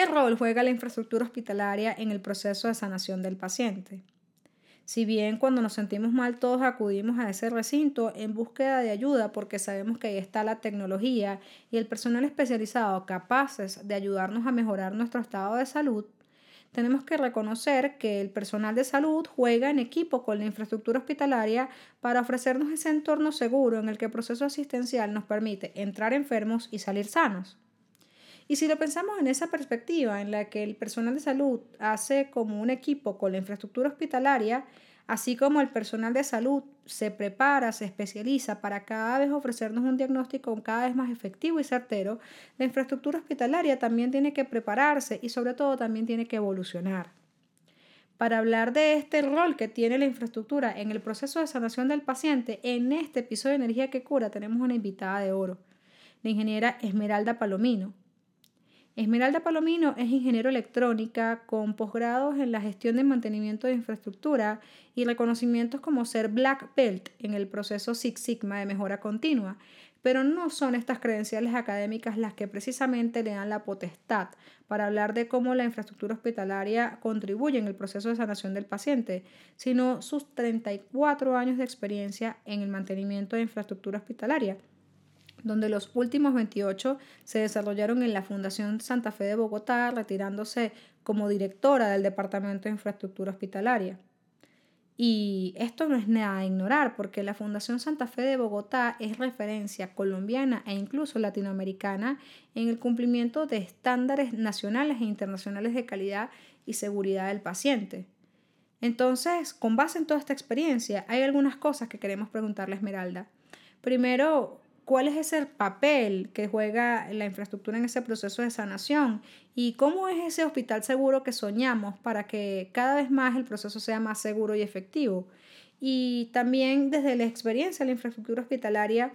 ¿Qué rol juega la infraestructura hospitalaria en el proceso de sanación del paciente? Si bien cuando nos sentimos mal todos acudimos a ese recinto en búsqueda de ayuda porque sabemos que ahí está la tecnología y el personal especializado capaces de ayudarnos a mejorar nuestro estado de salud, tenemos que reconocer que el personal de salud juega en equipo con la infraestructura hospitalaria para ofrecernos ese entorno seguro en el que el proceso asistencial nos permite entrar enfermos y salir sanos. Y si lo pensamos en esa perspectiva, en la que el personal de salud hace como un equipo con la infraestructura hospitalaria, así como el personal de salud se prepara, se especializa para cada vez ofrecernos un diagnóstico cada vez más efectivo y certero, la infraestructura hospitalaria también tiene que prepararse y sobre todo también tiene que evolucionar. Para hablar de este rol que tiene la infraestructura en el proceso de sanación del paciente, en este episodio de Energía que Cura tenemos una invitada de oro, la ingeniera Esmeralda Palomino. Esmeralda Palomino es ingeniero electrónica con posgrados en la gestión de mantenimiento de infraestructura y reconocimientos como ser Black Belt en el proceso Six Sigma de mejora continua. Pero no son estas credenciales académicas las que precisamente le dan la potestad para hablar de cómo la infraestructura hospitalaria contribuye en el proceso de sanación del paciente, sino sus 34 años de experiencia en el mantenimiento de infraestructura hospitalaria donde los últimos 28 se desarrollaron en la Fundación Santa Fe de Bogotá, retirándose como directora del Departamento de Infraestructura Hospitalaria. Y esto no es nada a ignorar, porque la Fundación Santa Fe de Bogotá es referencia colombiana e incluso latinoamericana en el cumplimiento de estándares nacionales e internacionales de calidad y seguridad del paciente. Entonces, con base en toda esta experiencia, hay algunas cosas que queremos preguntarle a Esmeralda. Primero, cuál es ese papel que juega la infraestructura en ese proceso de sanación y cómo es ese hospital seguro que soñamos para que cada vez más el proceso sea más seguro y efectivo. Y también desde la experiencia de la infraestructura hospitalaria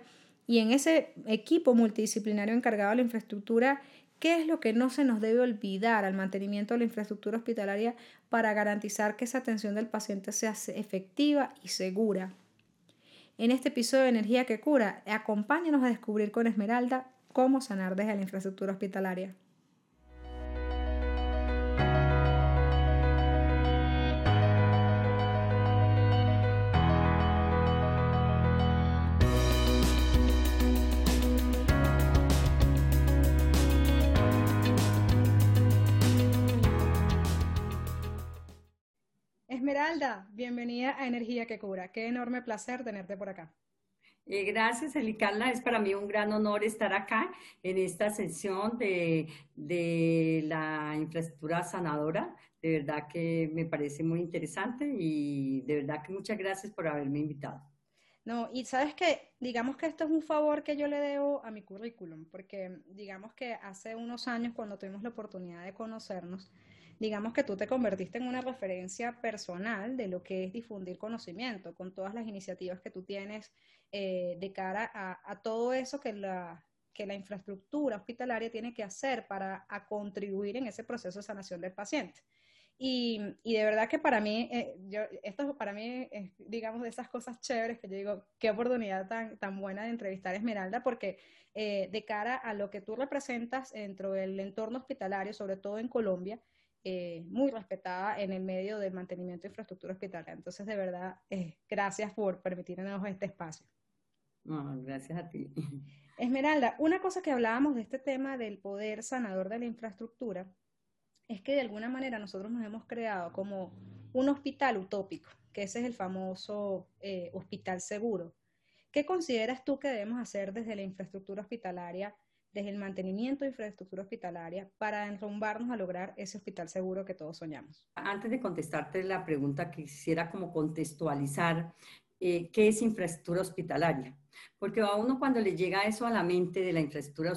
y en ese equipo multidisciplinario encargado de la infraestructura, ¿qué es lo que no se nos debe olvidar al mantenimiento de la infraestructura hospitalaria para garantizar que esa atención del paciente sea efectiva y segura? En este episodio de Energía que Cura, acompáñanos a descubrir con Esmeralda cómo sanar desde la infraestructura hospitalaria. Esmeralda, bienvenida a Energía que Cura. Qué enorme placer tenerte por acá. Eh, gracias, Elicarla. Es para mí un gran honor estar acá en esta sesión de, de la infraestructura sanadora. De verdad que me parece muy interesante y de verdad que muchas gracias por haberme invitado. No, y sabes que, digamos que esto es un favor que yo le debo a mi currículum, porque digamos que hace unos años cuando tuvimos la oportunidad de conocernos, digamos que tú te convertiste en una referencia personal de lo que es difundir conocimiento, con todas las iniciativas que tú tienes eh, de cara a, todo eso que la, que la infraestructura hospitalaria tiene que hacer para contribuir en ese proceso de sanación del paciente. Y, de verdad que para mí, eh, yo, esto para mí es, digamos, de esas cosas chéveres que yo digo, qué oportunidad tan, tan buena de entrevistar a Esmeralda, porque eh, de cara a lo que tú representas dentro del entorno hospitalario, sobre todo en Colombia, eh, muy respetada en el medio del mantenimiento de infraestructura hospitalaria. Entonces, de verdad, eh, gracias por permitirnos este espacio. gracias a ti. Esmeralda, una cosa que hablábamos de este tema del poder sanador de la infraestructura es que de alguna manera nosotros nos hemos creado como un hospital utópico, que ese es el famoso eh, hospital seguro. ¿Qué consideras tú que debemos hacer desde la infraestructura hospitalaria desde el mantenimiento de infraestructura hospitalaria para enrumbarnos a lograr ese hospital seguro que todos soñamos. Antes de contestarte la pregunta, quisiera como contextualizar eh, qué es infraestructura hospitalaria. Porque a uno cuando le llega eso a la mente de la infraestructura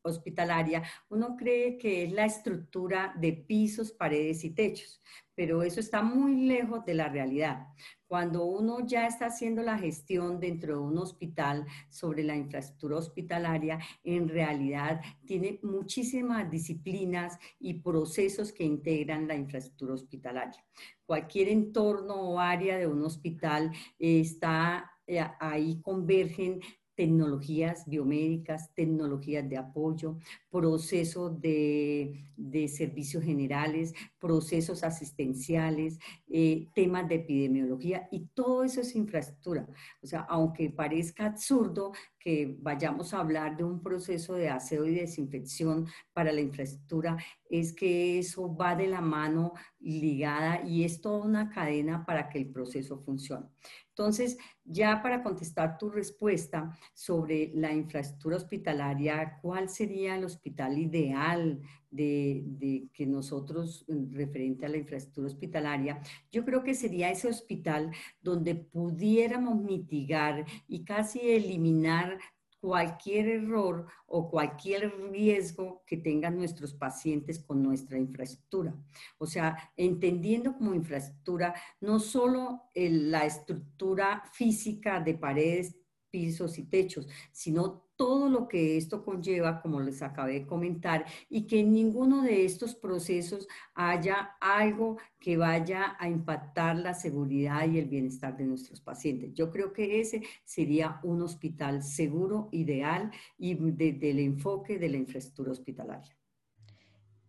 hospitalaria, uno cree que es la estructura de pisos, paredes y techos, pero eso está muy lejos de la realidad. Cuando uno ya está haciendo la gestión dentro de un hospital sobre la infraestructura hospitalaria, en realidad tiene muchísimas disciplinas y procesos que integran la infraestructura hospitalaria. Cualquier entorno o área de un hospital está eh, ahí convergen tecnologías biomédicas, tecnologías de apoyo, procesos de, servicios generales, procesos asistenciales, eh, temas de epidemiología y todo eso es infraestructura. O sea, aunque parezca absurdo que vayamos a hablar de un proceso de aseo y desinfección para la infraestructura, es que eso va de la mano ligada y es toda una cadena para que el proceso funcione. Entonces, ya para contestar tu respuesta sobre la infraestructura hospitalaria, ¿cuál sería el hospital ideal de, que nosotros, referente a la infraestructura hospitalaria? Yo creo que sería ese hospital donde pudiéramos mitigar y casi eliminar cualquier error o cualquier riesgo que tengan nuestros pacientes con nuestra infraestructura. O sea, entendiendo como infraestructura no solo la estructura física de paredes, pisos y techos, sino todo lo que esto conlleva, como les acabé de comentar, y que en ninguno de estos procesos haya algo que vaya a impactar la seguridad y el bienestar de nuestros pacientes. Yo creo que ese sería un hospital seguro, ideal y desde el enfoque de la infraestructura hospitalaria.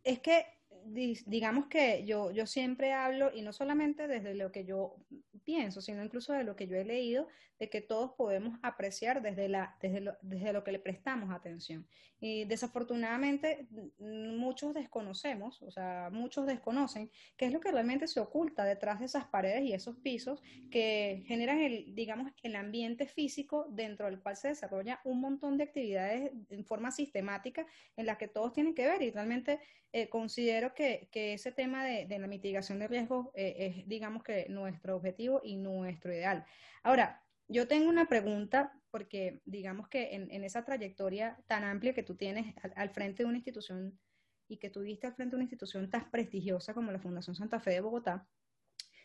Es que digamos que yo, yo siempre hablo, y no solamente desde lo que yo pienso, sino incluso de lo que yo he leído, de que todos podemos apreciar desde, la, desde, lo, desde lo que le prestamos atención. Y desafortunadamente muchos desconocemos, o sea, muchos desconocen qué es lo que realmente se oculta detrás de esas paredes y esos pisos que generan el, digamos, el ambiente físico dentro del cual se desarrolla un montón de actividades en forma sistemática en las que todos tienen que ver y realmente eh, considero que, que, ese tema de, de la mitigación de riesgos eh, es, digamos que, nuestro objetivo y nuestro ideal. Ahora, yo tengo una pregunta porque digamos que en, en esa trayectoria tan amplia que tú tienes al, frente de una institución y que tuviste al frente de una institución tan prestigiosa como la Fundación Santa Fe de Bogotá,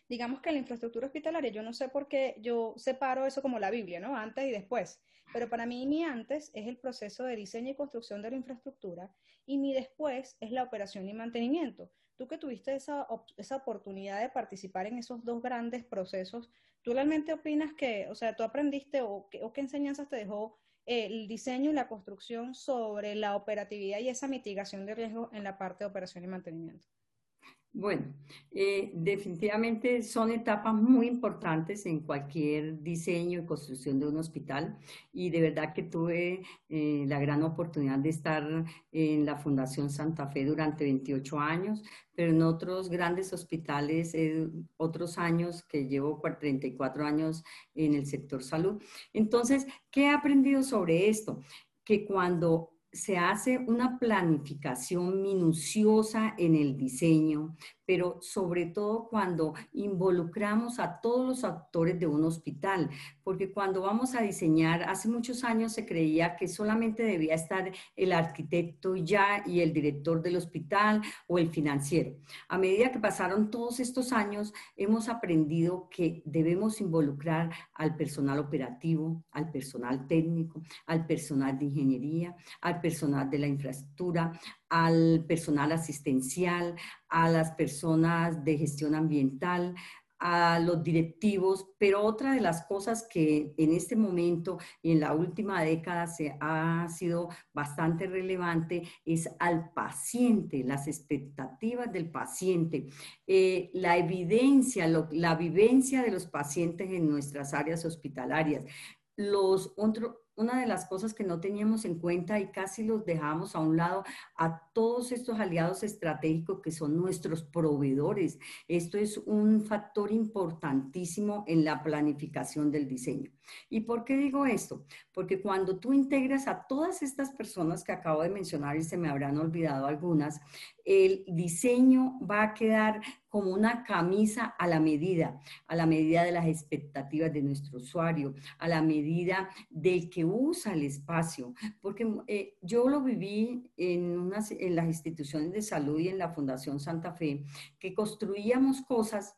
digamos que la infraestructura hospitalaria, yo no sé por qué yo separo eso como la Biblia, ¿no? Antes y después. Pero para mí mi antes es el proceso de diseño y construcción de la infraestructura y mi después es la operación y mantenimiento. Tú que tuviste esa, esa oportunidad de participar en esos dos grandes procesos, ¿tú realmente opinas que, o sea, tú aprendiste o, o qué enseñanzas te dejó el diseño y la construcción sobre la operatividad y esa mitigación de riesgo en la parte de operación y mantenimiento? Bueno, eh, definitivamente son etapas muy importantes en cualquier diseño y construcción de un hospital y de verdad que tuve eh, la gran oportunidad de estar en la Fundación Santa Fe durante 28 años, pero en otros grandes hospitales, eh, otros años que llevo 34 años en el sector salud. Entonces, ¿qué he aprendido sobre esto? Que cuando se hace una planificación minuciosa en el diseño, pero sobre todo cuando involucramos a todos los actores de un hospital, porque cuando vamos a diseñar, hace muchos años se creía que solamente debía estar el arquitecto ya y el director del hospital o el financiero. A medida que pasaron todos estos años, hemos aprendido que debemos involucrar al personal operativo, al personal técnico, al personal de ingeniería, al personal de la infraestructura, al personal asistencial, a las personas de gestión ambiental, a los directivos, pero otra de las cosas que en este momento y en la última década se ha sido bastante relevante es al paciente, las expectativas del paciente, eh, la evidencia, la vivencia de los pacientes en nuestras áreas hospitalarias. Los otros una de las cosas que no teníamos en cuenta y casi los dejamos a un lado a todos estos aliados estratégicos que son nuestros proveedores. Esto es un factor importantísimo en la planificación del diseño. ¿Y por qué digo esto? Porque cuando tú integras a todas estas personas que acabo de mencionar y se me habrán olvidado algunas, el diseño va a quedar como una camisa a la medida, a la medida de las expectativas de nuestro usuario, a la medida del que usa el espacio. Porque eh, yo lo viví en, unas, en las instituciones de salud y en la Fundación Santa Fe, que construíamos cosas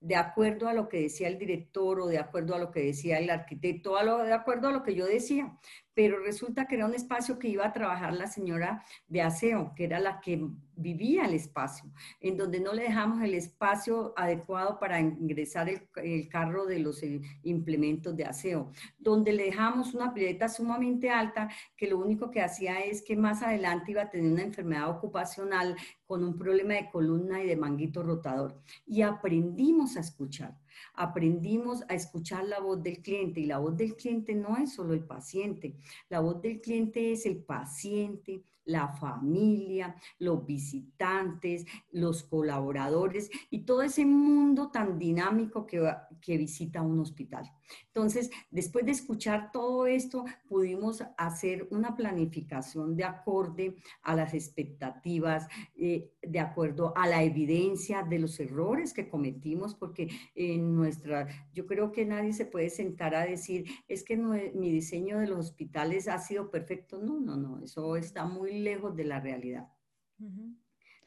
de acuerdo a lo que decía el director o de acuerdo a lo que decía el arquitecto, a de acuerdo a lo que yo decía. Pero resulta que era un espacio que iba a trabajar la señora de aseo, que era la que vivía el espacio, en donde no le dejamos el espacio adecuado para ingresar el, carro de los eh, implementos de aseo, donde le dejamos una pileta sumamente alta que lo único que hacía es que más adelante iba a tener una enfermedad ocupacional con un problema de columna y de manguito rotador. Y aprendimos a escuchar, aprendimos a escuchar la voz del cliente y la voz del cliente no es solo el paciente, la voz del cliente es el paciente, la familia, los visitantes, los colaboradores y todo ese mundo tan dinámico que, visita un hospital. Entonces, después de escuchar todo esto, pudimos hacer una planificación de acorde a las expectativas, eh, de acuerdo a la evidencia de los errores que cometimos, porque en nuestra, yo creo que nadie se puede sentar a decir, es que mi diseño de los hospitales ha sido perfecto. No, no, no, eso está muy lejos de la realidad.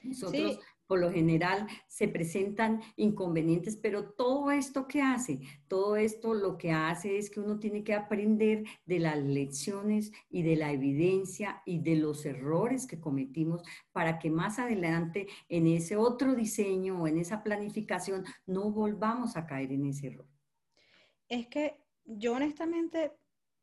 Nosotros por lo general se presentan inconvenientes, pero todo esto que hace, todo esto lo que hace es que uno tiene que aprender de las lecciones y de la evidencia y de los errores que cometimos para que más adelante en ese otro diseño o en esa planificación no volvamos a caer en ese error. Es que yo honestamente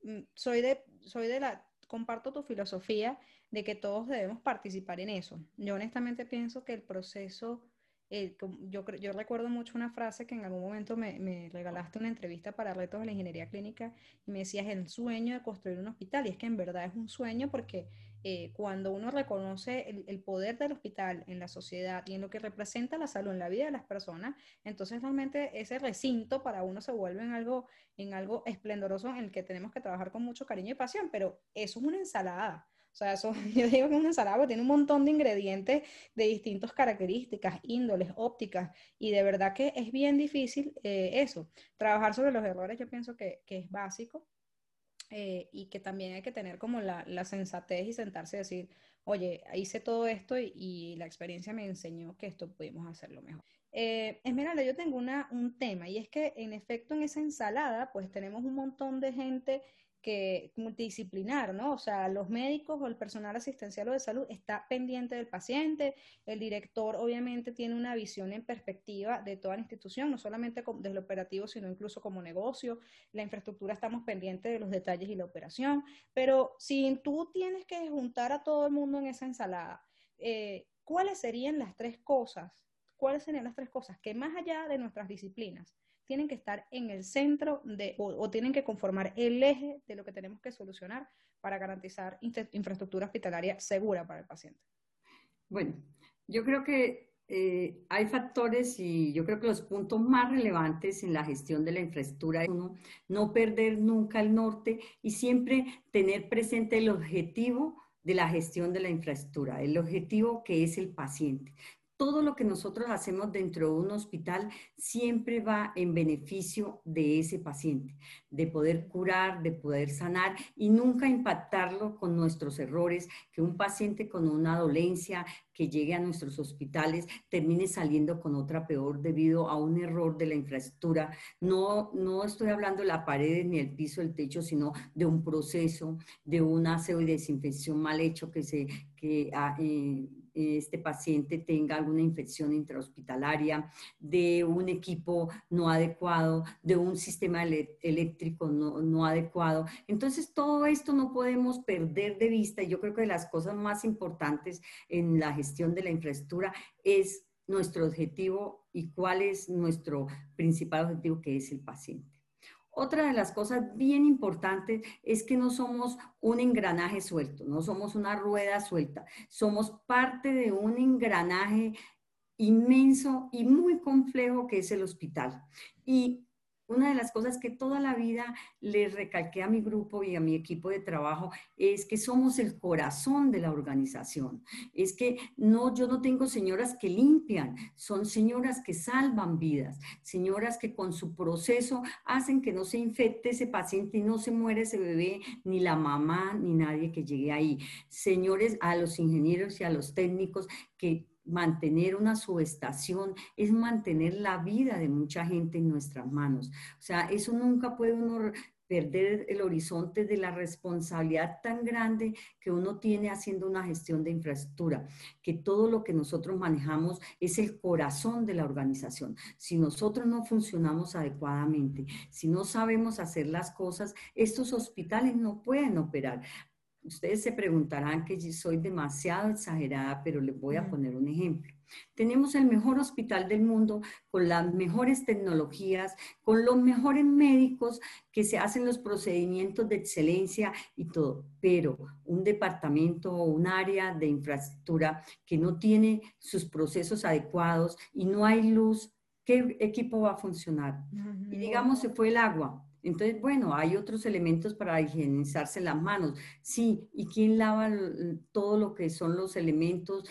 mm, soy de, soy de la, comparto tu filosofía de que todos debemos participar en eso. Yo honestamente pienso que el proceso, yo, yo recuerdo mucho una frase que en algún momento me, regalaste una entrevista para retos de la ingeniería clínica y me decías el sueño de construir un hospital y es que en verdad es un sueño porque eh, cuando uno reconoce el, el, poder del hospital en la sociedad y en lo que representa la salud en la vida de las personas, entonces realmente ese recinto para uno se vuelve en algo, en algo esplendoroso en el que tenemos que trabajar con mucho cariño y pasión, pero eso es una ensalada. O sea, eso, yo digo que es una ensalada tiene un montón de ingredientes de distintas características, índoles, ópticas, y de verdad que es bien difícil eh, eso. Trabajar sobre los errores yo pienso que, que es básico eh, y que también hay que tener como la, la, sensatez y sentarse y decir, oye, hice todo esto y, la experiencia me enseñó que esto pudimos hacerlo mejor. Eh, Esmeralda, yo tengo una, un tema y es que en efecto en esa ensalada pues tenemos un montón de gente que multidisciplinar, ¿no? O sea, los médicos o el personal asistencial o de salud está pendiente del paciente, el director obviamente tiene una visión en perspectiva de toda la institución, no solamente desde el operativo, sino incluso como negocio, la infraestructura estamos pendientes de los detalles y la operación, pero si tú tienes que juntar a todo el mundo en esa ensalada, eh, ¿cuáles serían las tres cosas? ¿Cuáles serían las tres cosas que más allá de nuestras disciplinas tienen que estar en el centro de, o, tienen que conformar el eje de lo que tenemos que solucionar para garantizar infraestructura hospitalaria segura para el paciente. Bueno, yo creo que eh, hay factores y yo creo que los puntos más relevantes en la gestión de la infraestructura es uno, no perder nunca el norte y siempre tener presente el objetivo de la gestión de la infraestructura, el objetivo que es el paciente todo lo que nosotros hacemos dentro de un hospital siempre va en beneficio de ese paciente, de poder curar, de poder sanar y nunca impactarlo con nuestros errores, que un paciente con una dolencia que llegue a nuestros hospitales termine saliendo con otra peor debido a un error de la infraestructura. No, no estoy hablando de la pared ni el piso, el techo, sino de un proceso, de un aseo y desinfección mal hecho que se... Que, ah, eh, este paciente tenga alguna infección intrahospitalaria, de un equipo no adecuado, de un sistema eléctrico no, adecuado. Entonces, todo esto no podemos perder de vista yo creo que las cosas más importantes en la gestión de la infraestructura es nuestro objetivo y cuál es nuestro principal objetivo, que es el paciente. Otra de las cosas bien importantes es que no somos un engranaje suelto, no somos una rueda suelta, somos parte de un engranaje inmenso y muy complejo que es el hospital. Una de las cosas que toda la vida le recalqué a mi grupo y a mi equipo de trabajo es que somos el corazón de la organización. Es que no, yo no tengo señoras que limpian, son señoras que salvan vidas, señoras que con su proceso hacen que no se infecte ese paciente y no se muere ese bebé, ni la mamá, ni nadie que llegue ahí. Señores, a los ingenieros y a los técnicos que mantener una subestación es mantener la vida de mucha gente en nuestras manos. O sea, eso nunca puede uno perder el horizonte de la responsabilidad tan grande que uno tiene haciendo una gestión de infraestructura, que todo lo que nosotros manejamos es el corazón de la organización. Si nosotros no funcionamos adecuadamente, si no sabemos hacer las cosas, estos hospitales no pueden operar. Ustedes se preguntarán que soy demasiado exagerada, pero les voy a poner un ejemplo. Tenemos el mejor hospital del mundo con las mejores tecnologías, con los mejores médicos que se hacen los procedimientos de excelencia y todo, pero un departamento o un área de infraestructura que no tiene sus procesos adecuados y no hay luz, ¿qué equipo va a funcionar? Y digamos, se fue el agua entonces, bueno, hay otros elementos para higienizarse las manos. Sí, ¿y quién lava todo lo que son los elementos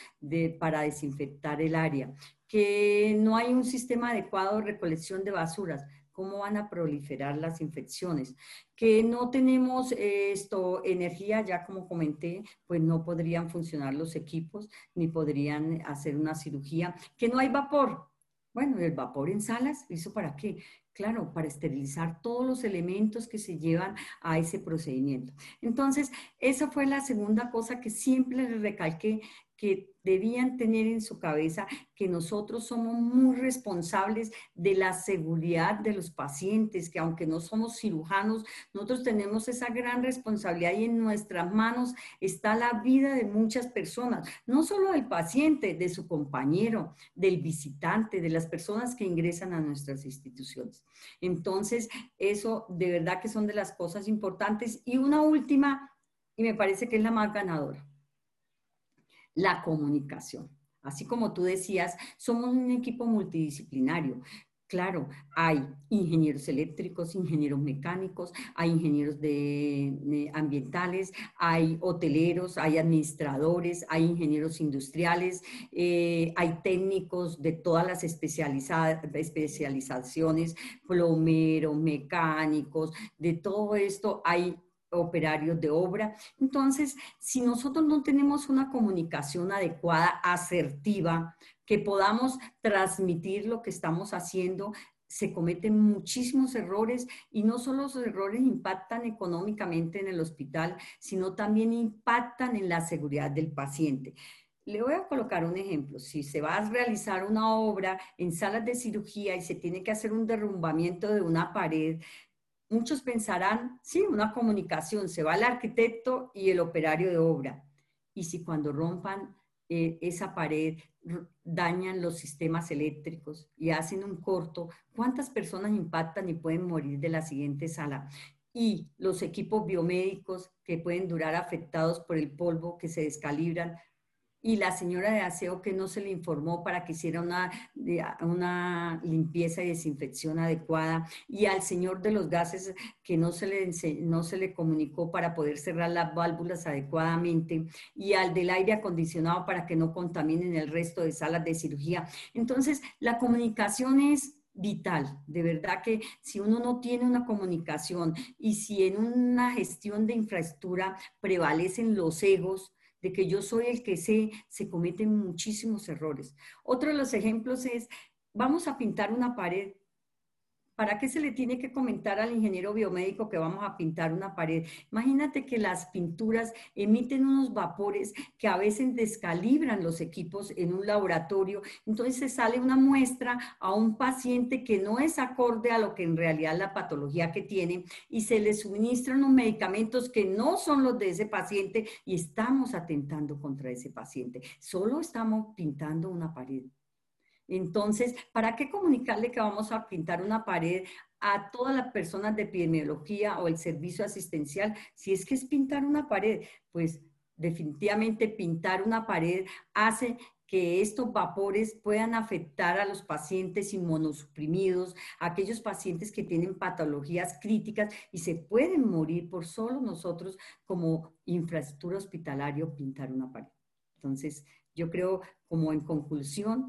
para desinfectar el área? Que no hay un sistema adecuado de recolección de basuras. ¿Cómo van a proliferar las infecciones? Que no tenemos esto, energía, ya como comenté, pues no podrían funcionar los equipos, ni podrían hacer una cirugía. Que no hay vapor, bueno, el vapor en salas, ¿eso para qué? Claro, para esterilizar todos los elementos que se llevan a ese procedimiento. Entonces, esa fue la segunda cosa que siempre le recalqué que debían tener en su cabeza que nosotros somos muy responsables de la seguridad de los pacientes, que aunque no somos cirujanos, nosotros tenemos esa gran responsabilidad y en nuestras manos está la vida de muchas personas, no solo del paciente, de su compañero, del visitante, de las personas que ingresan a nuestras instituciones. Entonces, eso de verdad que son de las cosas importantes. Y una última, y me parece que es la más ganadora la comunicación. Así como tú decías, somos un equipo multidisciplinario. Claro, hay ingenieros eléctricos, ingenieros mecánicos, hay ingenieros de, ambientales, hay hoteleros, hay administradores, hay ingenieros industriales, eh, hay técnicos de todas las especializaciones, plomeros, mecánicos, de todo esto hay operarios de obra. Entonces, si nosotros no tenemos una comunicación adecuada, asertiva, que podamos transmitir lo que estamos haciendo, se cometen muchísimos errores y no solo los errores impactan económicamente en el hospital, sino también impactan en la seguridad del paciente. Le voy a colocar un ejemplo. Si se va a realizar una obra en salas de cirugía y se tiene que hacer un derrumbamiento de una pared, muchos pensarán, sí, una comunicación, se va el arquitecto y el operario de obra. Y si cuando rompan eh, esa pared dañan los sistemas eléctricos y hacen un corto, ¿cuántas personas impactan y pueden morir de la siguiente sala? Y los equipos biomédicos que pueden durar afectados por el polvo, que se descalibran, y la señora de aseo que no se le informó para que hiciera una, una limpieza y desinfección adecuada, y al señor de los gases que no se, le, no se le comunicó para poder cerrar las válvulas adecuadamente, y al del aire acondicionado para que no contaminen el resto de salas de cirugía. Entonces, la comunicación es vital. De verdad que si uno no tiene una comunicación y si en una gestión de infraestructura prevalecen los egos, de que yo soy el que sé, se cometen muchísimos errores. Otro de los ejemplos es, vamos a pintar una pared ¿Para qué se le tiene que comentar al ingeniero biomédico que vamos a pintar una pared? Imagínate que las pinturas emiten unos vapores que a veces descalibran los equipos en un laboratorio. Entonces sale una muestra a un paciente que no es acorde a lo que en realidad la patología que tiene y se le suministran unos medicamentos que no son los de ese paciente y estamos atentando contra ese paciente. Solo estamos pintando una pared. Entonces, ¿para qué comunicarle que vamos a pintar una pared a todas las personas de epidemiología o el servicio asistencial? Si es que es pintar una pared, pues definitivamente pintar una pared hace que estos vapores puedan afectar a los pacientes inmunosuprimidos, a aquellos pacientes que tienen patologías críticas y se pueden morir por solo nosotros como infraestructura hospitalaria pintar una pared. Entonces, yo creo, como en conclusión,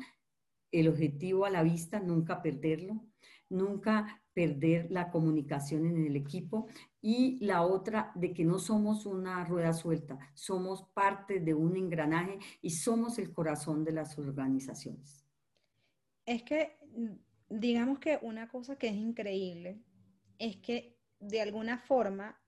el objetivo a la vista, nunca perderlo, nunca perder la comunicación en el equipo y la otra de que no somos una rueda suelta, somos parte de un engranaje y somos el corazón de las organizaciones. Es que, digamos que una cosa que es increíble es que de alguna forma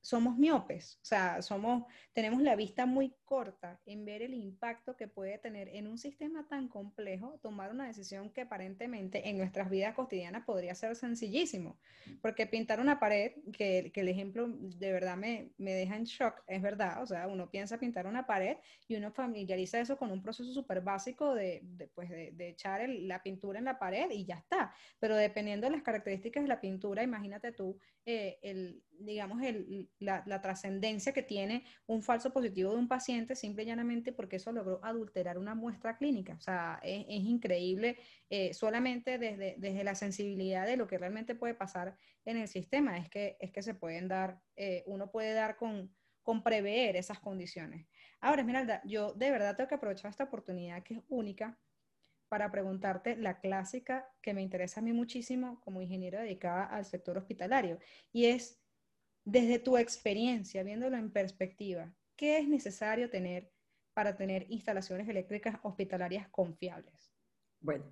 somos miopes, o sea, somos, tenemos la vista muy corta en ver el impacto que puede tener en un sistema tan complejo tomar una decisión que aparentemente en nuestras vidas cotidianas podría ser sencillísimo. Porque pintar una pared, que, el ejemplo de verdad me, me, deja en shock, es verdad, o sea, uno piensa pintar una pared y uno familiariza eso con un proceso súper básico de, de, pues de, de echar la pintura en la pared y ya está. Pero dependiendo de las características de la pintura, imagínate tú eh, el, digamos, el, la, la trascendencia que tiene un falso positivo de un paciente simple y llanamente porque eso logró adulterar una muestra clínica. O sea, es, increíble eh, solamente desde, desde la sensibilidad de lo que realmente puede pasar en el sistema, es que, es que se pueden dar, eh, uno puede dar con, con prever esas condiciones. Ahora, Esmeralda, yo de verdad tengo que aprovechar esta oportunidad que es única para preguntarte la clásica que me interesa a mí muchísimo como ingeniero dedicada al sector hospitalario y es, desde tu experiencia, viéndolo en perspectiva, ¿qué es necesario tener para tener instalaciones eléctricas hospitalarias confiables? Bueno,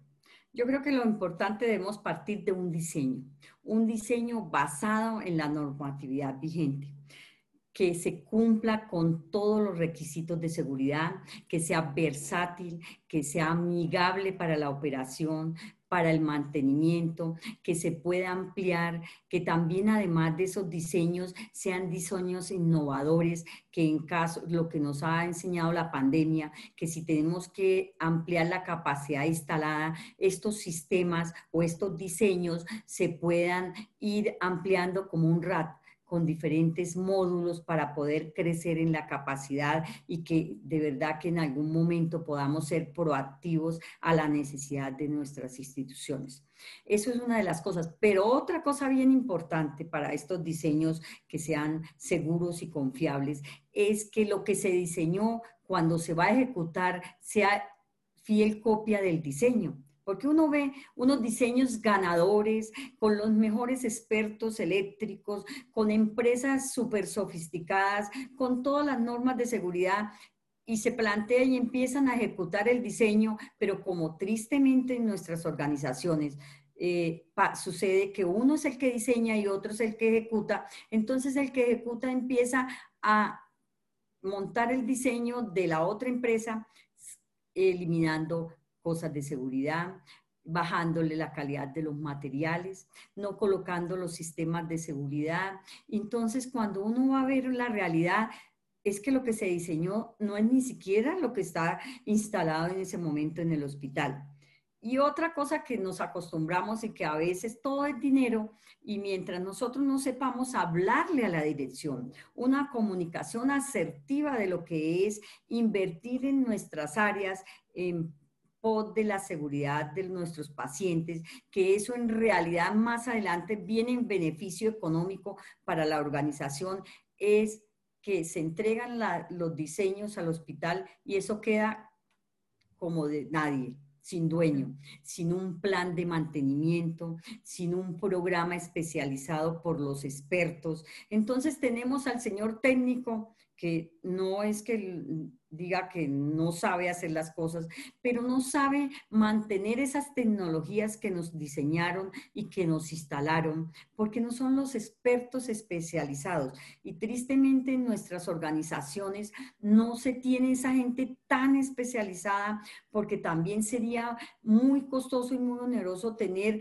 yo creo que lo importante debemos partir de un diseño, un diseño basado en la normatividad vigente que se cumpla con todos los requisitos de seguridad, que sea versátil, que sea amigable para la operación, para el mantenimiento, que se pueda ampliar, que también además de esos diseños sean diseños innovadores, que en caso, lo que nos ha enseñado la pandemia, que si tenemos que ampliar la capacidad instalada, estos sistemas o estos diseños se puedan ir ampliando como un RAT con diferentes módulos para poder crecer en la capacidad y que de verdad que en algún momento podamos ser proactivos a la necesidad de nuestras instituciones. Eso es una de las cosas. Pero otra cosa bien importante para estos diseños que sean seguros y confiables es que lo que se diseñó cuando se va a ejecutar sea fiel copia del diseño porque uno ve unos diseños ganadores con los mejores expertos eléctricos, con empresas súper sofisticadas, con todas las normas de seguridad y se plantea y empiezan a ejecutar el diseño, pero como tristemente en nuestras organizaciones eh, sucede que uno es el que diseña y otro es el que ejecuta, entonces el que ejecuta empieza a montar el diseño de la otra empresa, eliminando cosas de seguridad, bajándole la calidad de los materiales, no colocando los sistemas de seguridad. Entonces, cuando uno va a ver la realidad, es que lo que se diseñó no es ni siquiera lo que está instalado en ese momento en el hospital. Y otra cosa que nos acostumbramos y que a veces todo es dinero y mientras nosotros no sepamos hablarle a la dirección, una comunicación asertiva de lo que es invertir en nuestras áreas, en de la seguridad de nuestros pacientes, que eso en realidad más adelante viene en beneficio económico para la organización, es que se entregan los diseños al hospital y eso queda como de nadie, sin dueño, sin un plan de mantenimiento, sin un programa especializado por los expertos. Entonces tenemos al señor técnico que no es que diga que no sabe hacer las cosas, pero no sabe mantener esas tecnologías que nos diseñaron y que nos instalaron, porque no son los expertos especializados. Y tristemente en nuestras organizaciones no se tiene esa gente tan especializada, porque también sería muy costoso y muy oneroso tener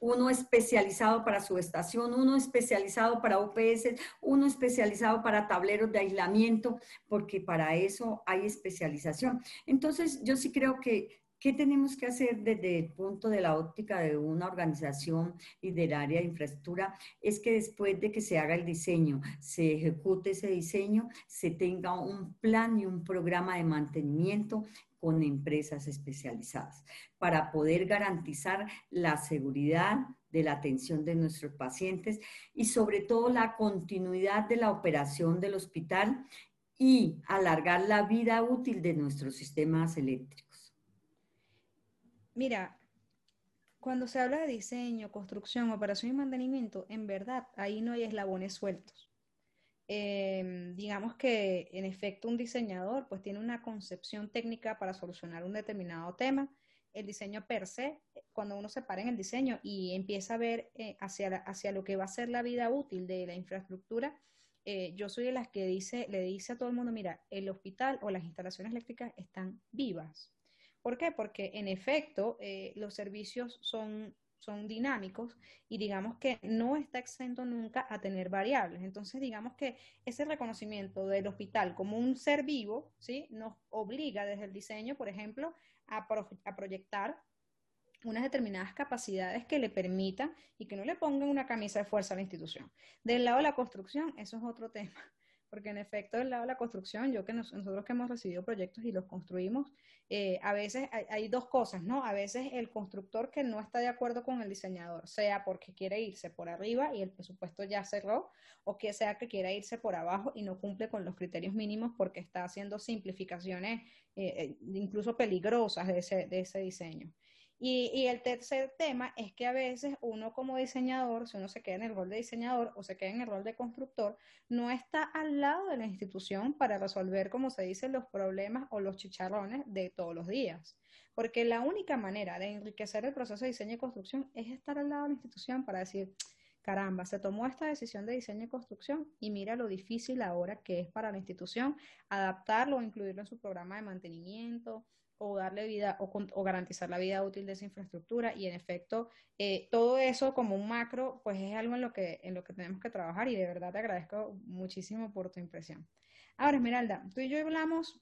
uno especializado para su estación, uno especializado para UPS, uno especializado para tableros de aislamiento, porque para eso hay especialización. Entonces, yo sí creo que, ¿qué tenemos que hacer desde el punto de la óptica de una organización y del de infraestructura? Es que después de que se haga el diseño, se ejecute ese diseño, se tenga un plan y un programa de mantenimiento con empresas especializadas para poder garantizar la seguridad de la atención de nuestros pacientes y sobre todo la continuidad de la operación del hospital y alargar la vida útil de nuestros sistemas eléctricos. Mira, cuando se habla de diseño, construcción, operación y mantenimiento, en verdad ahí no hay eslabones sueltos. Em, digamos que en efecto un diseñador pues tiene una concepción técnica para solucionar un determinado tema el diseño per se, cuando uno se para en el diseño y empieza a ver eh, hacia, hacia lo que va a ser la vida útil de la infraestructura, eh, yo soy de las que dice, le dice a todo el mundo, mira, el hospital o las instalaciones eléctricas están vivas. ¿Por qué? Porque en efecto eh, los servicios son, son dinámicos y digamos que no está exento nunca a tener variables. Entonces digamos que ese reconocimiento del hospital como un ser vivo, ¿sí? Nos obliga desde el diseño, por ejemplo, a, a proyectar unas determinadas capacidades que le permitan y que no le pongan una camisa de fuerza a la institución. Del lado de la construcción, eso es otro tema, porque en efecto del lado de la construcción, yo que nosotros que hemos recibido proyectos y los construimos, eh, a veces hay, hay, dos cosas, ¿no? A veces el constructor que no está de acuerdo con el diseñador, sea porque quiere irse por arriba y el presupuesto ya cerró, o que sea que quiera irse por abajo y no cumple con los criterios mínimos porque está haciendo simplificaciones eh, eh incluso peligrosas de ese, de ese diseño. Y, el tercer tema es que a veces uno como diseñador, si uno se queda en el rol de diseñador o se queda en el rol de constructor, no está al lado de la institución para resolver, como se dice, los problemas o los chicharrones de todos los días. Porque la única manera de enriquecer el proceso de diseño y construcción es estar al lado de la institución para decir, caramba, se tomó esta decisión de diseño y construcción y mira lo difícil ahora que es para la institución adaptarlo o incluirlo en su programa de mantenimiento, o darle vida o, garantizar la vida útil de esa infraestructura y en efecto eh, todo eso como un macro pues es algo en lo que en lo que tenemos que trabajar y de verdad te agradezco muchísimo por tu impresión. Ahora Esmeralda tú y yo hablamos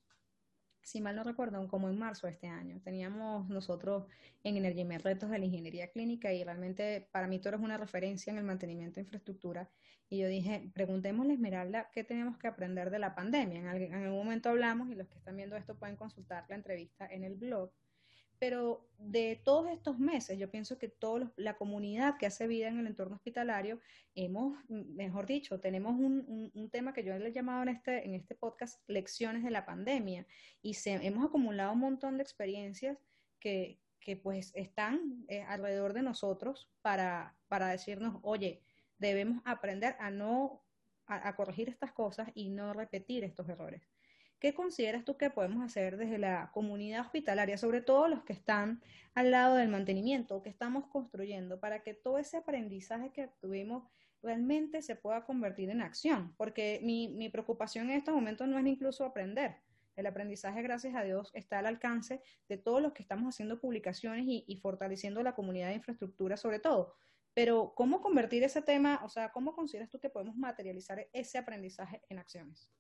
si mal no recuerdo, como en marzo de este año. Teníamos nosotros en Energimer retos de la ingeniería clínica y realmente para mí tú eres una referencia en el mantenimiento de infraestructura. Y yo dije, preguntémosle Esmeralda qué tenemos que aprender de la pandemia. En, algún momento hablamos y los que están viendo esto pueden consultar la entrevista en el blog pero de todos estos meses, yo pienso que toda la comunidad que hace vida en el entorno hospitalario, hemos, mejor dicho, tenemos un, un, tema que yo le he llamado en este, en este podcast lecciones de la pandemia y se, hemos acumulado un montón de experiencias que, que pues están eh, alrededor de nosotros para, para decirnos, oye, debemos aprender a no, a corregir estas cosas y no repetir estos errores. ¿Qué consideras tú que podemos hacer desde la comunidad hospitalaria, sobre todo los que están al lado del mantenimiento, que estamos construyendo, para que todo ese aprendizaje que tuvimos realmente se pueda convertir en acción? Porque mi, mi preocupación en estos momentos no es incluso aprender. El aprendizaje, gracias a Dios, está al alcance de todos los que estamos haciendo publicaciones y, y fortaleciendo la comunidad de infraestructura, sobre todo. Pero, ¿cómo convertir ese tema, o sea, cómo consideras tú que podemos materializar ese aprendizaje en acciones?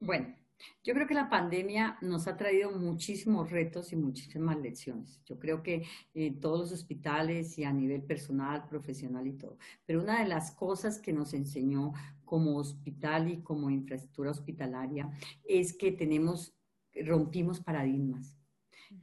Bueno, yo creo que la pandemia nos ha traído muchísimos retos y muchísimas lecciones. Yo creo que en eh, todos los hospitales y a nivel personal, profesional y todo. Pero una de las cosas que nos enseñó como hospital y como infraestructura hospitalaria es que tenemos, rompimos paradigmas,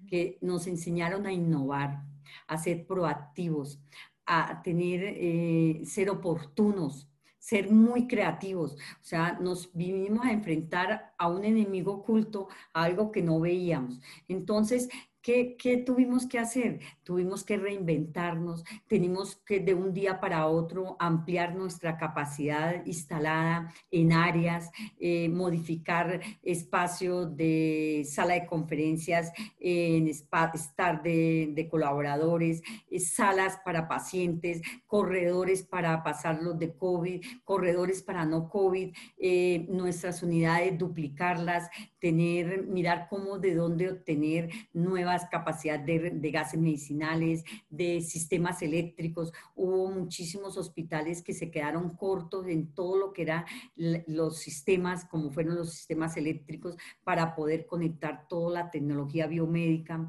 que nos enseñaron a innovar, a ser proactivos, a tener, eh, ser oportunos ser muy creativos. O sea, nos vinimos a enfrentar a un enemigo oculto, a algo que no veíamos. Entonces, ¿Qué, tuvimos que hacer? Tuvimos que reinventarnos, tenemos que de un día para otro ampliar nuestra capacidad instalada en áreas, eh, modificar espacio de sala de conferencias, en estar de, colaboradores, eh, salas para pacientes, corredores para pasarlos de COVID, corredores para no COVID, eh, nuestras unidades duplicarlas, tener, mirar cómo, de dónde obtener nuevas capacidades de, gases medicinales, de sistemas eléctricos. Hubo muchísimos hospitales que se quedaron cortos en todo lo que eran los sistemas, como fueron los sistemas eléctricos, para poder conectar toda la tecnología biomédica,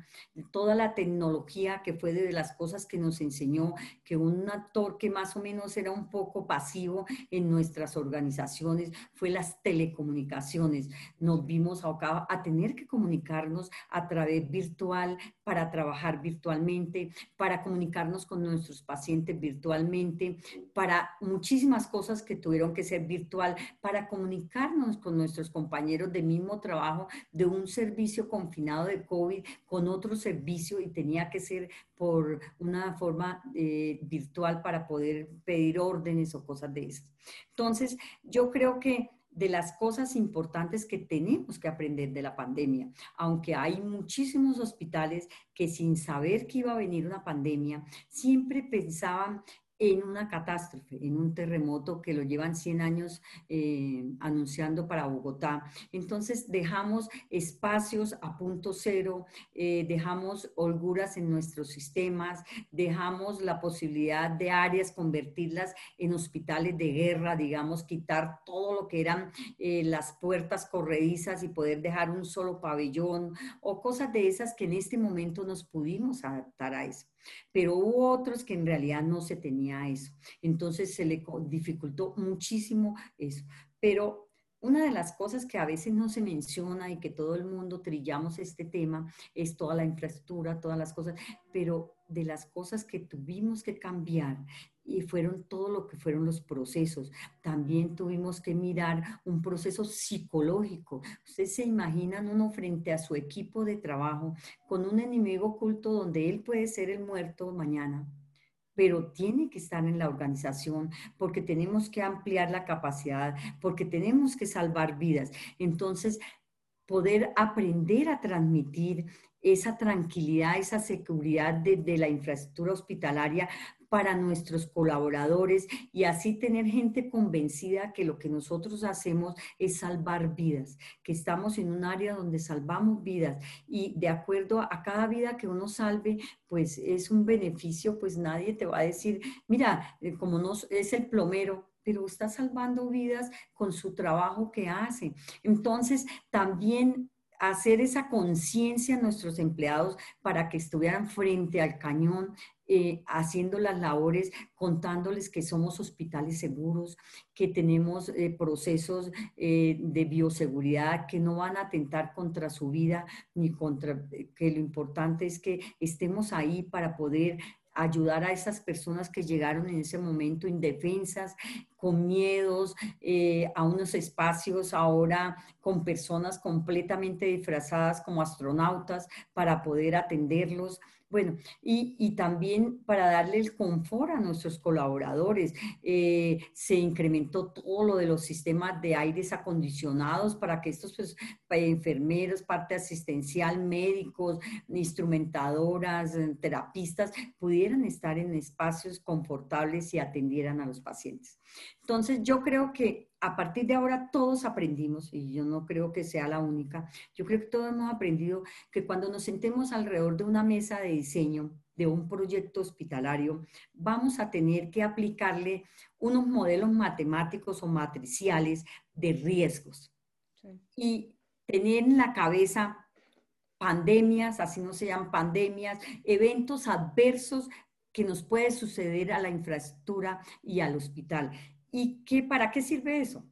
toda la tecnología que fue de las cosas que nos enseñó que un actor que más o menos era un poco pasivo en nuestras organizaciones fue las telecomunicaciones. Nos vimos a tener que comunicarnos a través virtual para trabajar virtualmente, para comunicarnos con nuestros pacientes virtualmente, para muchísimas cosas que tuvieron que ser virtual, para comunicarnos con nuestros compañeros de mismo trabajo de un servicio confinado de COVID con otro servicio y tenía que ser por una forma eh, virtual para poder pedir órdenes o cosas de esas. Entonces, yo creo que de las cosas importantes que tenemos que aprender de la pandemia. Aunque hay muchísimos hospitales que sin saber que iba a venir una pandemia, siempre pensaban en una catástrofe, en un terremoto que lo llevan 100 años eh, anunciando para Bogotá. Entonces dejamos espacios a punto cero, eh, dejamos holguras en nuestros sistemas, dejamos la posibilidad de áreas convertirlas en hospitales de guerra, digamos, quitar todo lo que eran eh, las puertas corredizas y poder dejar un solo pabellón o cosas de esas que en este momento nos pudimos adaptar a eso pero hubo otros que en realidad no se tenía eso. Entonces se le dificultó muchísimo eso. Pero una de las cosas que a veces no se menciona y que todo el mundo trillamos este tema es toda la infraestructura, todas las cosas, pero de las cosas que tuvimos que cambiar y fueron todo lo que fueron los procesos. También tuvimos que mirar un proceso psicológico. Ustedes se imaginan uno frente a su equipo de trabajo con un enemigo oculto donde él puede ser el muerto mañana pero tiene que estar en la organización porque tenemos que ampliar la capacidad, porque tenemos que salvar vidas. Entonces, poder aprender a transmitir esa tranquilidad, esa seguridad de, la infraestructura hospitalaria para nuestros colaboradores y así tener gente convencida que lo que nosotros hacemos es salvar vidas, que estamos en un área donde salvamos vidas y de acuerdo a cada vida que uno salve, pues es un beneficio, pues nadie te va a decir, mira, eh, como no es el plomero, pero está salvando vidas con su trabajo que hace. Entonces, también hacer esa conciencia a nuestros empleados para que estuvieran frente al cañón eh, haciendo las labores, contándoles que somos hospitales seguros, que tenemos eh, procesos eh, de bioseguridad que no van a atentar contra su vida, ni contra, que lo importante es que estemos ahí para poder ayudar a esas personas que llegaron en ese momento indefensas, con miedos, a unos espacios ahora con personas completamente disfrazadas como astronautas para poder atenderlos. Bueno, y, también para darle el confort a nuestros colaboradores, eh, se incrementó todo lo de los sistemas de aires acondicionados para que estos pues, enfermeros, parte asistencial, médicos, instrumentadoras, eh, terapistas, pudieran estar en espacios confortables y atendieran a los pacientes. Entonces, yo creo que a partir de ahora todos aprendimos, y yo no creo que sea la única, yo creo que todos hemos aprendido que cuando nos sentemos alrededor de una mesa de diseño de un proyecto hospitalario, vamos a tener que aplicarle unos modelos matemáticos o matriciales de riesgos. Y tener en la cabeza pandemias, así no se llaman pandemias, eventos adversos que nos puede suceder a la infraestructura y al hospital. ¿Y qué, para qué sirve eso?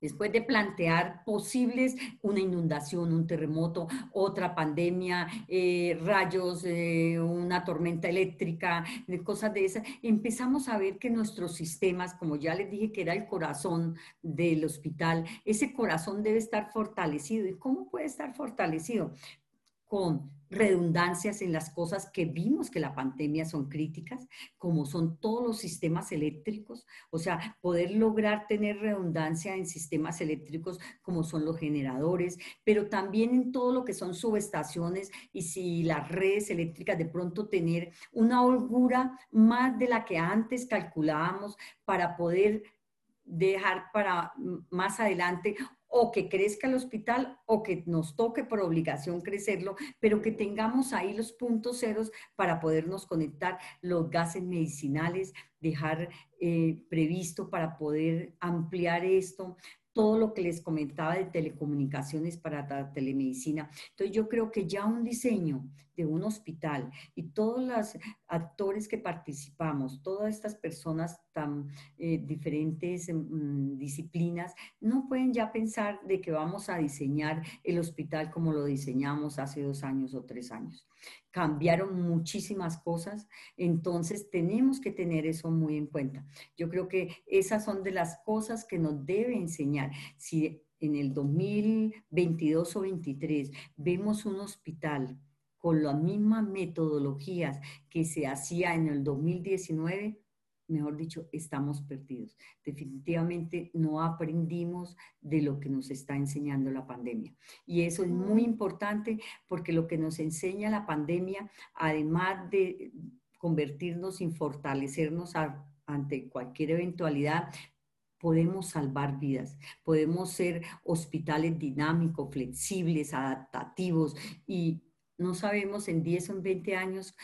Después de plantear posibles, una inundación, un terremoto, otra pandemia, eh, rayos, eh, una tormenta eléctrica, cosas de esas, empezamos a ver que nuestros sistemas, como ya les dije que era el corazón del hospital, ese corazón debe estar fortalecido. ¿Y cómo puede estar fortalecido? Con redundancias en las cosas que vimos que la pandemia son críticas, como son todos los sistemas eléctricos, o sea, poder lograr tener redundancia en sistemas eléctricos como son los generadores, pero también en todo lo que son subestaciones y si las redes eléctricas de pronto tener una holgura más de la que antes calculábamos para poder dejar para más adelante o que crezca el hospital o que nos toque por obligación crecerlo, pero que tengamos ahí los puntos ceros para podernos conectar los gases medicinales, dejar eh, previsto para poder ampliar esto, todo lo que les comentaba de telecomunicaciones para la telemedicina. Entonces yo creo que ya un diseño de un hospital y todos los actores que participamos, todas estas personas tan eh, diferentes mm, disciplinas, no pueden ya pensar de que vamos a diseñar el hospital como lo diseñamos hace dos años o tres años. Cambiaron muchísimas cosas, entonces tenemos que tener eso muy en cuenta. Yo creo que esas son de las cosas que nos debe enseñar. Si en el 2022 o 2023 vemos un hospital con las mismas metodologías que se hacía en el 2019, mejor dicho, estamos perdidos. Definitivamente no aprendimos de lo que nos está enseñando la pandemia. Y eso es muy importante porque lo que nos enseña la pandemia, además de convertirnos y fortalecernos ante cualquier eventualidad, podemos salvar vidas, podemos ser hospitales dinámicos, flexibles, adaptativos y no sabemos en 10 o en 20 años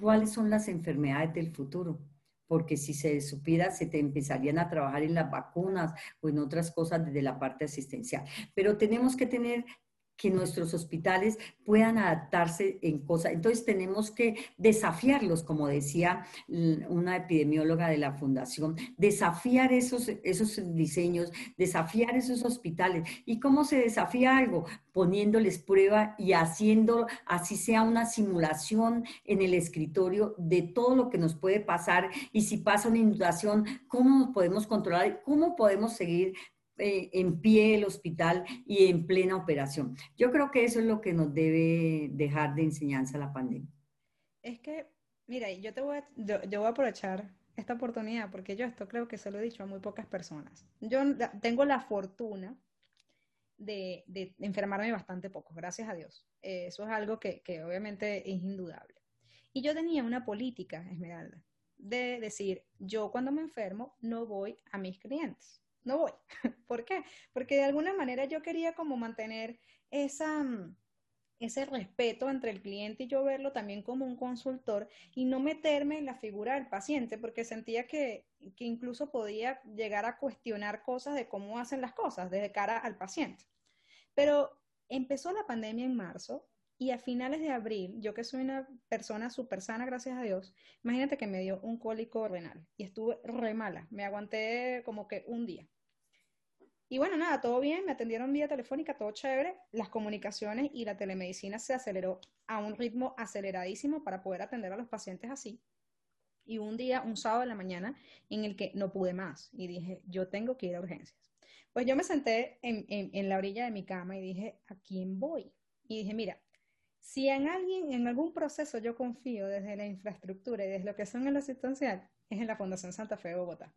cuáles son las enfermedades del futuro porque si se supiera, se te empezarían a trabajar en las vacunas o en otras cosas desde la parte asistencial. Pero tenemos que tener que nuestros hospitales puedan adaptarse en cosas. Entonces tenemos que desafiarlos, como decía una epidemióloga de la fundación, desafiar esos, esos diseños, desafiar esos hospitales. ¿Y cómo se desafía algo? Poniéndoles prueba y haciendo, así sea una simulación en el escritorio de todo lo que nos puede pasar y si pasa una inundación, cómo podemos controlar, cómo podemos seguir eh, en pie el hospital y en plena operación. Yo creo que eso es lo que nos debe dejar de enseñanza la pandemia. Es que, mira, yo te voy a, yo, voy a aprovechar esta oportunidad porque yo esto creo que se lo he dicho a muy pocas personas. Yo tengo la fortuna de, enfermarme bastante poco, gracias a Dios. Eh, eso es algo que, que obviamente es indudable. Y yo tenía una política, Esmeralda, de decir, yo cuando me enfermo no voy a mis clientes no voy. ¿Por qué? Porque de alguna manera yo quería como mantener esa, mm, ese respeto entre el cliente y yo verlo también como un consultor y no meterme en la figura del paciente porque sentía que, que incluso podía llegar a cuestionar cosas de cómo hacen las cosas desde cara al paciente. Pero empezó la pandemia en marzo y a finales de abril, yo que soy una persona súper sana, gracias a Dios, imagínate que me dio un cólico renal y estuve re mala. Me aguanté como que un día. Y bueno, nada, todo bien, me atendieron vía telefónica, todo chévere. Las comunicaciones y la telemedicina se aceleró a un ritmo aceleradísimo para poder atender a los pacientes así. Y un día, un sábado de la mañana, en el que no pude más y dije, yo tengo que ir a urgencias. Pues yo me senté en, en la orilla de mi cama y dije, ¿a quién voy? Y dije, mira, si en alguien, en algún proceso yo confío desde la infraestructura y desde lo que son en lo asistencial, es en la Fundación Santa Fe de Bogotá.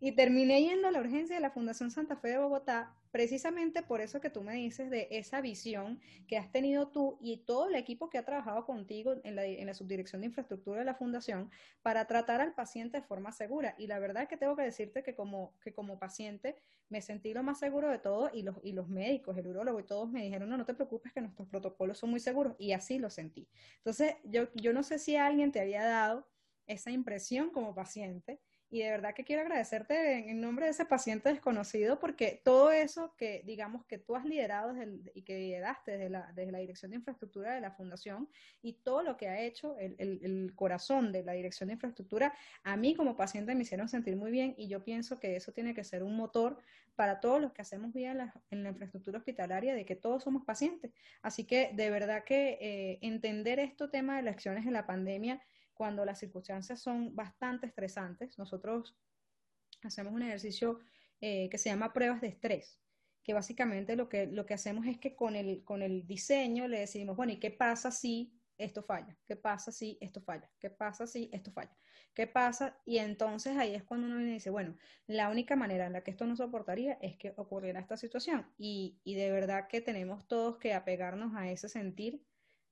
Y terminé yendo a la urgencia de la Fundación Santa Fe de Bogotá precisamente por eso que tú me dices de esa visión que has tenido tú y todo el equipo que ha trabajado contigo en la, subdirección de infraestructura de la Fundación para tratar al paciente de forma segura. Y la verdad que tengo que decirte que como, que como paciente me sentí lo más seguro de todo y los, y los médicos, el urólogo y todos me dijeron, no, no te preocupes que nuestros protocolos son muy seguros y así lo sentí. Entonces, yo, yo no sé si alguien te había dado esa impresión como paciente. Y de verdad que quiero agradecerte en, nombre de ese paciente desconocido porque todo eso que digamos que tú has liderado y que lideraste desde la, desde la Dirección de Infraestructura de la Fundación y todo lo que ha hecho el, el, corazón de la Dirección de Infraestructura, a mí como paciente me hicieron sentir muy bien y yo pienso que eso tiene que ser un motor para todos los que hacemos vida en la, en la infraestructura hospitalaria de que todos somos pacientes. Así que de verdad que eh, entender este tema de las en la pandemia cuando las circunstancias son bastante estresantes, nosotros hacemos un ejercicio eh, que se llama pruebas de estrés, que básicamente lo que, lo que hacemos es que con el, con el diseño le decimos, bueno, ¿y qué pasa si esto falla? ¿Qué pasa si esto falla? ¿Qué pasa si esto falla? ¿Qué pasa? Y entonces ahí es cuando uno dice, bueno, la única manera en la que esto no soportaría es que ocurriera esta situación. Y, y de verdad que tenemos todos que apegarnos a ese sentir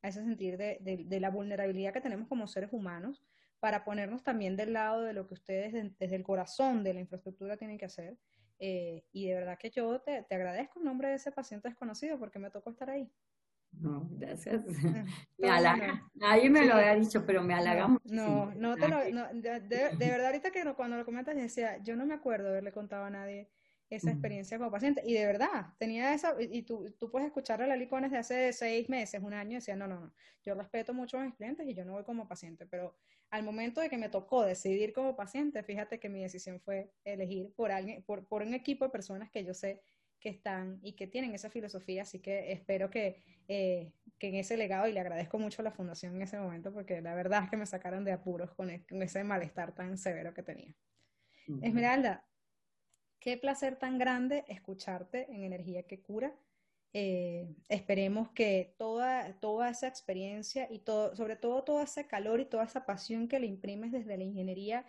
a ese sentir de, de, la vulnerabilidad que tenemos como seres humanos para ponernos también del lado de lo que ustedes desde el corazón de la infraestructura tienen que hacer. Eh, y de verdad que yo te, te, agradezco en nombre de ese paciente desconocido porque me tocó estar ahí. No, gracias. me halaga. Nadie me lo había dicho, pero me halaga no, muchísimo. No, no te lo, no, de, verdad ahorita que cuando lo comentas decía, yo no me acuerdo haberle contado a nadie esa experiencia como paciente. Y de verdad, tenía esa, y tú, tú puedes escuchar a la Licones de hace seis meses, un año, y decía, no, no, no, yo respeto mucho a mis clientes y yo no voy como paciente, pero al momento de que me tocó decidir como paciente, fíjate que mi decisión fue elegir por alguien, por, por un equipo de personas que yo sé que están y que tienen esa filosofía, así que espero que, eh, que en ese legado, y le agradezco mucho a la fundación en ese momento, porque la verdad es que me sacaron de apuros con, ese malestar tan severo que tenía. Esmeralda, Qué placer tan grande escucharte en Energía que Cura. Eh, esperemos que toda, toda esa experiencia y todo, sobre todo todo ese calor y toda esa pasión que le imprimes desde la ingeniería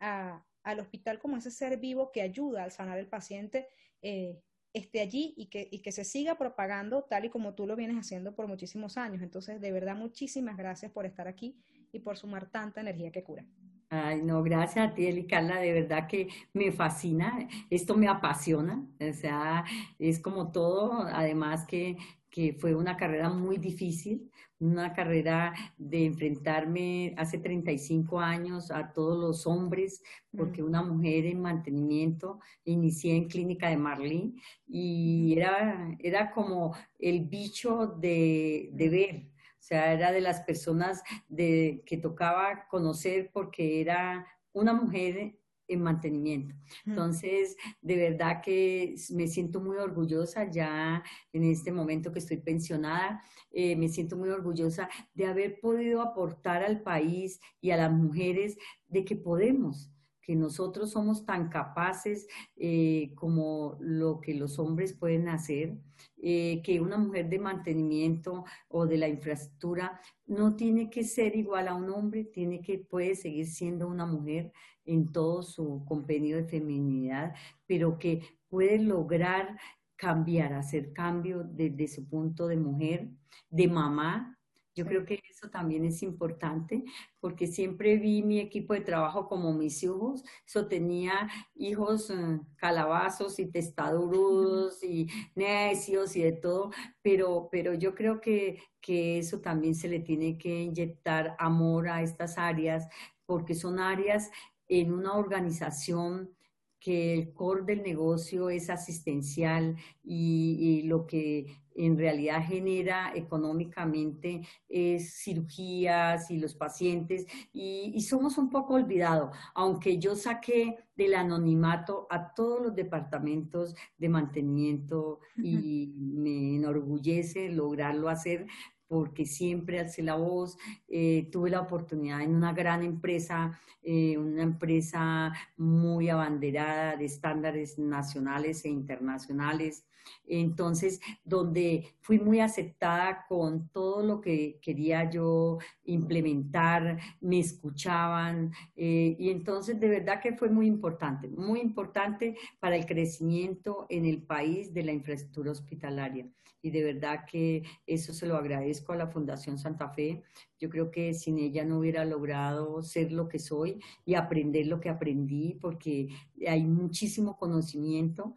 al hospital como ese ser vivo que ayuda al sanar el paciente, eh, esté allí y que, y que se siga propagando tal y como tú lo vienes haciendo por muchísimos años. Entonces, de verdad, muchísimas gracias por estar aquí y por sumar tanta energía que cura. Ay, no, gracias a ti, Eli Carla, de verdad que me fascina, esto me apasiona, o sea, es como todo, además que, que fue una carrera muy difícil, una carrera de enfrentarme hace 35 años a todos los hombres, porque una mujer en mantenimiento, inicié en clínica de Marlín y era, era como el bicho de, de ver. O sea, era de las personas de, que tocaba conocer porque era una mujer en mantenimiento. Entonces, de verdad que me siento muy orgullosa ya en este momento que estoy pensionada, eh, me siento muy orgullosa de haber podido aportar al país y a las mujeres de que podemos que nosotros somos tan capaces eh, como lo que los hombres pueden hacer, eh, que una mujer de mantenimiento o de la infraestructura no tiene que ser igual a un hombre, tiene que puede seguir siendo una mujer en todo su compendio de feminidad, pero que puede lograr cambiar, hacer cambio desde su punto de mujer, de mamá, yo creo que eso también es importante porque siempre vi mi equipo de trabajo como mis hijos. Eso tenía hijos eh, calabazos y testaduros y necios y de todo, pero, pero yo creo que, que eso también se le tiene que inyectar amor a estas áreas porque son áreas en una organización que el core del negocio es asistencial y, lo que en realidad genera económicamente es cirugías y los pacientes. Y, somos un poco olvidados, aunque yo saqué del anonimato a todos los departamentos de mantenimiento y me enorgullece lograrlo hacer porque siempre alcé la voz, eh, tuve la oportunidad en una gran empresa, eh, una empresa muy abanderada de estándares nacionales e internacionales, entonces donde fui muy aceptada con todo lo que quería yo implementar, me escuchaban eh, y entonces de verdad que fue muy importante, muy importante para el crecimiento en el país de la infraestructura hospitalaria y de verdad que eso se lo agradezco a la Fundación Santa Fe. Yo creo que sin ella no hubiera logrado ser lo que soy y aprender lo que aprendí porque hay muchísimo conocimiento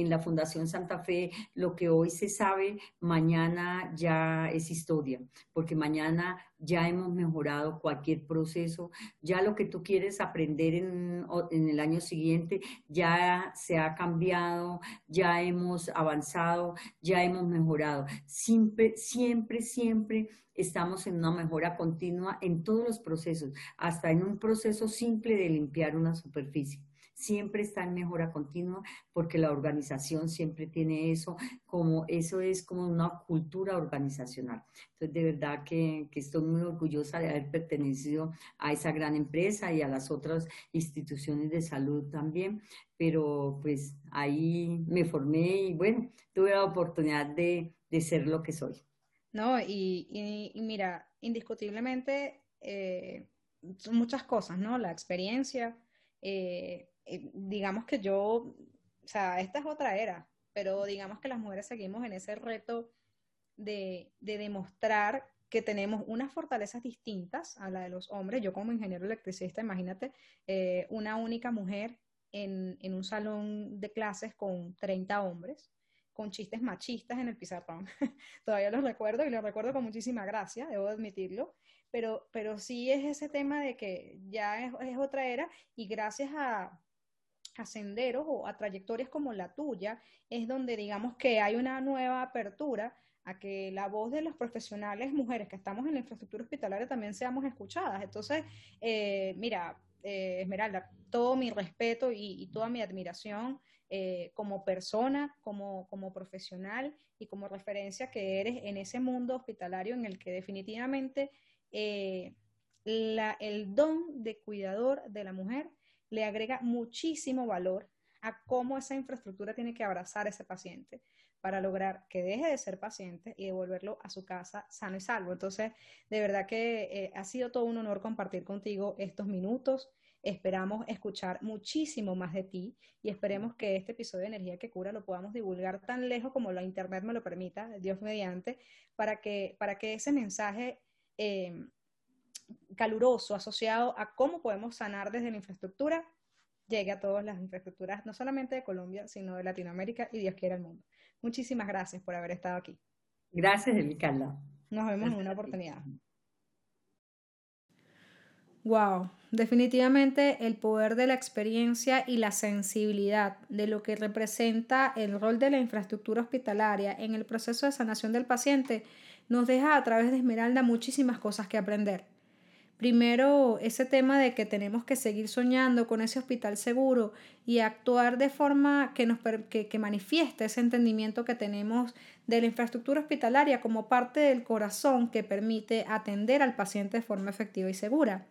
en la Fundación Santa Fe, lo que hoy se sabe, mañana ya es historia, porque mañana ya hemos mejorado cualquier proceso, ya lo que tú quieres aprender en, en el año siguiente ya se ha cambiado, ya hemos avanzado, ya hemos mejorado. Siempre, siempre, siempre estamos en una mejora continua en todos los procesos, hasta en un proceso simple de limpiar una superficie siempre está en mejora continua porque la organización siempre tiene eso, como eso es como una cultura organizacional. Entonces, de verdad que, que estoy muy orgullosa de haber pertenecido a esa gran empresa y a las otras instituciones de salud también, pero pues ahí me formé y bueno, tuve la oportunidad de, de ser lo que soy. No, y, y, mira, indiscutiblemente eh, son muchas cosas, ¿no? La experiencia, eh, eh, digamos que yo, o sea, esta es otra era, pero digamos que las mujeres seguimos en ese reto de, de demostrar que tenemos unas fortalezas distintas a la de los hombres. Yo como ingeniero electricista, imagínate, eh, una única mujer en, en, un salón de clases con 30 hombres, con chistes machistas en el pizarrón. Todavía los recuerdo y los recuerdo con muchísima gracia, debo admitirlo, pero, pero sí es ese tema de que ya es, es otra era y gracias a, a senderos o a trayectorias como la tuya, es donde digamos que hay una nueva apertura a que la voz de los profesionales mujeres que estamos en la infraestructura hospitalaria también seamos escuchadas. Entonces, eh, mira, eh, Esmeralda, todo mi respeto y, toda mi admiración eh, como persona, como, como profesional y como referencia que eres en ese mundo hospitalario en el que definitivamente la, el don de cuidador de la mujer le agrega muchísimo valor a cómo esa infraestructura tiene que abrazar a ese paciente para lograr que deje de ser paciente y devolverlo a su casa sano y salvo. Entonces, de verdad que eh, ha sido todo un honor compartir contigo estos minutos. Esperamos escuchar muchísimo más de ti y esperemos que este episodio de Energía que Cura lo podamos divulgar tan lejos como la Internet me lo permita, Dios mediante, para que, para que ese mensaje eh, caluroso asociado a cómo podemos sanar desde la infraestructura llegue a todas las infraestructuras, no solamente de Colombia, sino de Latinoamérica y Dios quiera el mundo. Muchísimas gracias por haber estado aquí. Gracias, Carla. Nos vemos en una oportunidad. Wow, definitivamente el poder de la experiencia y la sensibilidad de lo que representa el rol de la infraestructura hospitalaria en el proceso de sanación del paciente nos deja a través de Esmeralda muchísimas cosas que aprender. Primero, ese tema de que tenemos que seguir soñando con ese hospital seguro y actuar de forma que, nos, que, que manifieste ese entendimiento que tenemos de la infraestructura hospitalaria como parte del corazón que permite atender al paciente de forma efectiva y segura.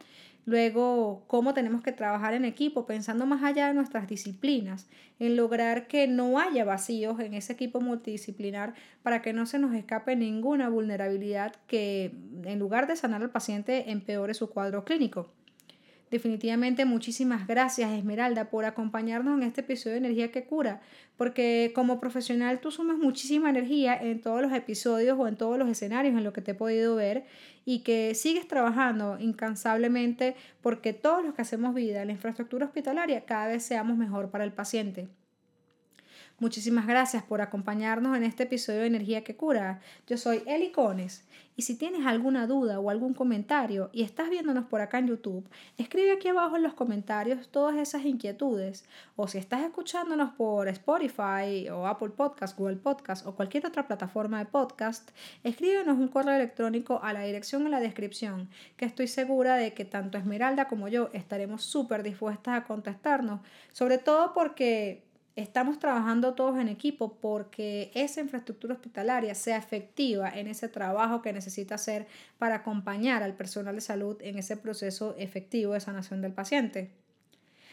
Luego, cómo tenemos que trabajar en equipo, pensando más allá de nuestras disciplinas, en lograr que no haya vacíos en ese equipo multidisciplinar para que no se nos escape ninguna vulnerabilidad que, en lugar de sanar al paciente, empeore su cuadro clínico. Definitivamente muchísimas gracias Esmeralda por acompañarnos en este episodio de Energía que Cura, porque como profesional tú sumas muchísima energía en todos los episodios o en todos los escenarios en los que te he podido ver y que sigues trabajando incansablemente porque todos los que hacemos vida en la infraestructura hospitalaria cada vez seamos mejor para el paciente. Muchísimas gracias por acompañarnos en este episodio de Energía que Cura. Yo soy Eli Cones y si tienes alguna duda o algún comentario y estás viéndonos por acá en YouTube, escribe aquí abajo en los comentarios todas esas inquietudes. O si estás escuchándonos por Spotify o Apple Podcast, Google Podcast o cualquier otra plataforma de podcast, escríbenos un correo electrónico a la dirección en la descripción, que estoy segura de que tanto Esmeralda como yo estaremos súper dispuestas a contestarnos, sobre todo porque estamos trabajando todos en equipo porque esa infraestructura hospitalaria sea efectiva en ese trabajo que necesita hacer para acompañar al personal de salud en ese proceso efectivo de sanación del paciente.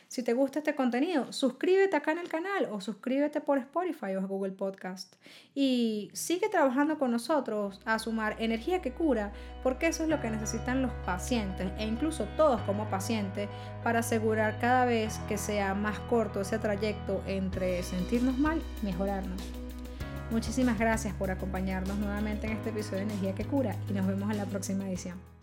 Si te gusta este contenido, suscríbete acá en el canal o suscríbete por Spotify o Google Podcast. Y sigue trabajando con nosotros a sumar energía que cura, porque eso es lo que necesitan los pacientes e incluso todos como pacientes para asegurar cada vez que sea más corto ese trayecto entre sentirnos mal y mejorarnos. Muchísimas gracias por acompañarnos nuevamente en este episodio de Energía que Cura y nos vemos en la próxima edición.